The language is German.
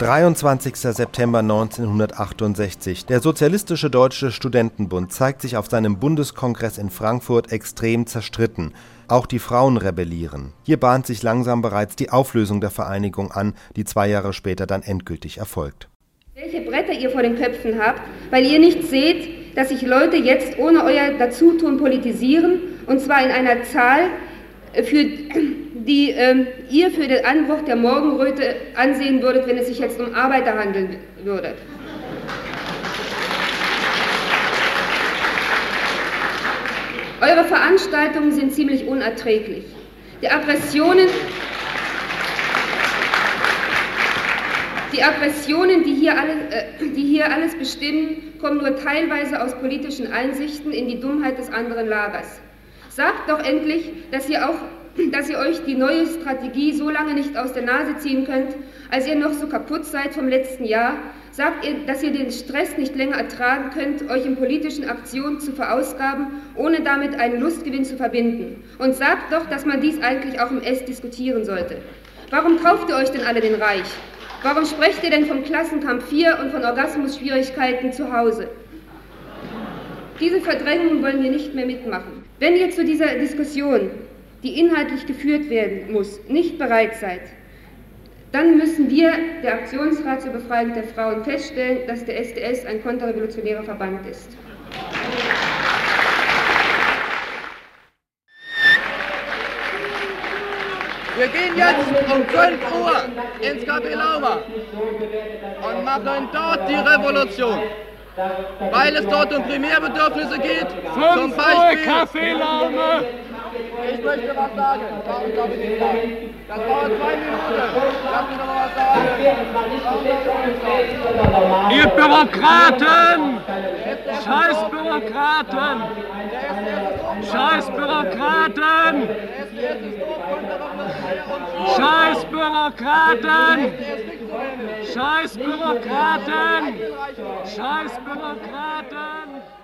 23. September 1968. Der Sozialistische Deutsche Studentenbund zeigt sich auf seinem Bundeskongress in Frankfurt extrem zerstritten. Auch die Frauen rebellieren. Hier bahnt sich langsam bereits die Auflösung der Vereinigung an, die zwei Jahre später dann endgültig erfolgt. Welche Bretter ihr vor den Köpfen habt, weil ihr nicht seht, dass sich Leute jetzt ohne euer Dazutun politisieren, und zwar in einer Zahl, für die ähm, ihr für den Anbruch der Morgenröte ansehen würdet, wenn es sich jetzt um Arbeiter handeln würde. Eure Veranstaltungen sind ziemlich unerträglich. Die Aggressionen, die Aggressionen, die hier, alle, äh, die hier alles bestimmen, kommen nur teilweise aus politischen Einsichten in die Dummheit des anderen Lagers. Sagt doch endlich, dass ihr auch dass ihr euch die neue Strategie so lange nicht aus der Nase ziehen könnt, als ihr noch so kaputt seid vom letzten Jahr, sagt ihr, dass ihr den Stress nicht länger ertragen könnt, euch in politischen Aktionen zu verausgaben, ohne damit einen Lustgewinn zu verbinden. Und sagt doch, dass man dies eigentlich auch im S diskutieren sollte. Warum kauft ihr euch denn alle den Reich? Warum sprecht ihr denn vom Klassenkampf 4 und von Orgasmusschwierigkeiten zu Hause? Diese Verdrängung wollen wir nicht mehr mitmachen. Wenn ihr zu dieser Diskussion die inhaltlich geführt werden muss, nicht bereit seid, dann müssen wir, der Aktionsrat zur Befreiung der Frauen, feststellen, dass der SDS ein konterrevolutionärer Verband ist. Wir gehen jetzt um 5 Uhr ins Café und machen dort die Revolution. Weil es dort um Primärbedürfnisse geht. 5 Zum Beispiel Uhr Café Laume. Ich möchte was sagen. Ich, darf ich nicht sagen? Das dauert zwei Minuten. Lass mich mal was sagen. Ihr Bürokraten! Scheiß Bürokraten! Scheiß Bürokraten! Scheiß Bürokraten! Scheiß Bürokraten! Scheiß Bürokraten!